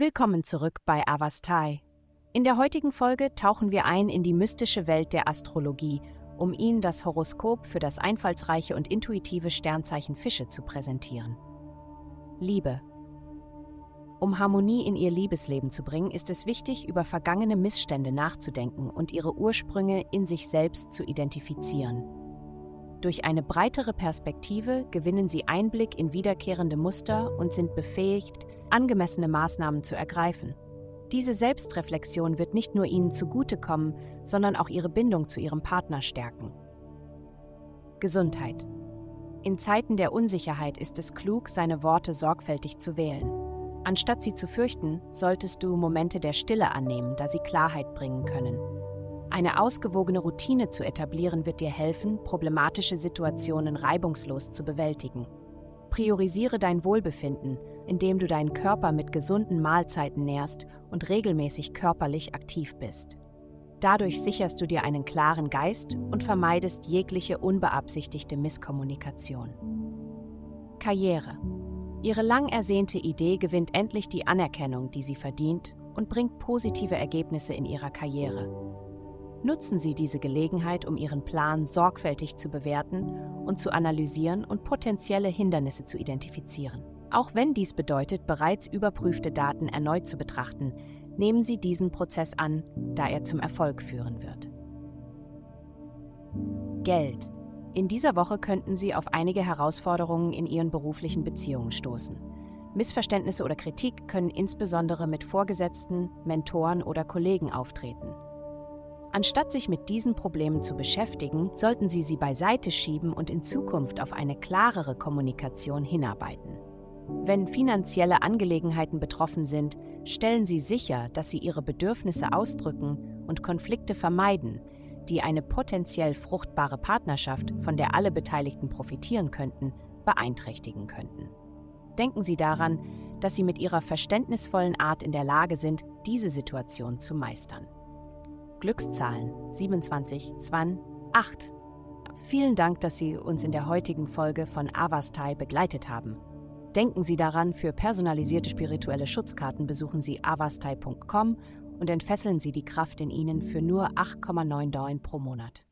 Willkommen zurück bei Avastai. In der heutigen Folge tauchen wir ein in die mystische Welt der Astrologie, um Ihnen das Horoskop für das einfallsreiche und intuitive Sternzeichen Fische zu präsentieren. Liebe. Um Harmonie in Ihr Liebesleben zu bringen, ist es wichtig, über vergangene Missstände nachzudenken und ihre Ursprünge in sich selbst zu identifizieren. Durch eine breitere Perspektive gewinnen Sie Einblick in wiederkehrende Muster und sind befähigt, angemessene Maßnahmen zu ergreifen. Diese Selbstreflexion wird nicht nur Ihnen zugutekommen, sondern auch Ihre Bindung zu Ihrem Partner stärken. Gesundheit. In Zeiten der Unsicherheit ist es klug, seine Worte sorgfältig zu wählen. Anstatt sie zu fürchten, solltest du Momente der Stille annehmen, da sie Klarheit bringen können. Eine ausgewogene Routine zu etablieren wird dir helfen, problematische Situationen reibungslos zu bewältigen. Priorisiere dein Wohlbefinden, indem du deinen Körper mit gesunden Mahlzeiten nährst und regelmäßig körperlich aktiv bist. Dadurch sicherst du dir einen klaren Geist und vermeidest jegliche unbeabsichtigte Misskommunikation. Karriere. Ihre lang ersehnte Idee gewinnt endlich die Anerkennung, die sie verdient und bringt positive Ergebnisse in ihrer Karriere. Nutzen Sie diese Gelegenheit, um Ihren Plan sorgfältig zu bewerten und zu analysieren und potenzielle Hindernisse zu identifizieren. Auch wenn dies bedeutet, bereits überprüfte Daten erneut zu betrachten, nehmen Sie diesen Prozess an, da er zum Erfolg führen wird. Geld. In dieser Woche könnten Sie auf einige Herausforderungen in Ihren beruflichen Beziehungen stoßen. Missverständnisse oder Kritik können insbesondere mit Vorgesetzten, Mentoren oder Kollegen auftreten. Anstatt sich mit diesen Problemen zu beschäftigen, sollten Sie sie beiseite schieben und in Zukunft auf eine klarere Kommunikation hinarbeiten. Wenn finanzielle Angelegenheiten betroffen sind, stellen Sie sicher, dass Sie Ihre Bedürfnisse ausdrücken und Konflikte vermeiden, die eine potenziell fruchtbare Partnerschaft, von der alle Beteiligten profitieren könnten, beeinträchtigen könnten. Denken Sie daran, dass Sie mit Ihrer verständnisvollen Art in der Lage sind, diese Situation zu meistern. Glückszahlen 27, 2, 8. Vielen Dank, dass Sie uns in der heutigen Folge von Avastai begleitet haben. Denken Sie daran, für personalisierte spirituelle Schutzkarten besuchen Sie avastai.com und entfesseln Sie die Kraft in Ihnen für nur 8,9 Dollar pro Monat.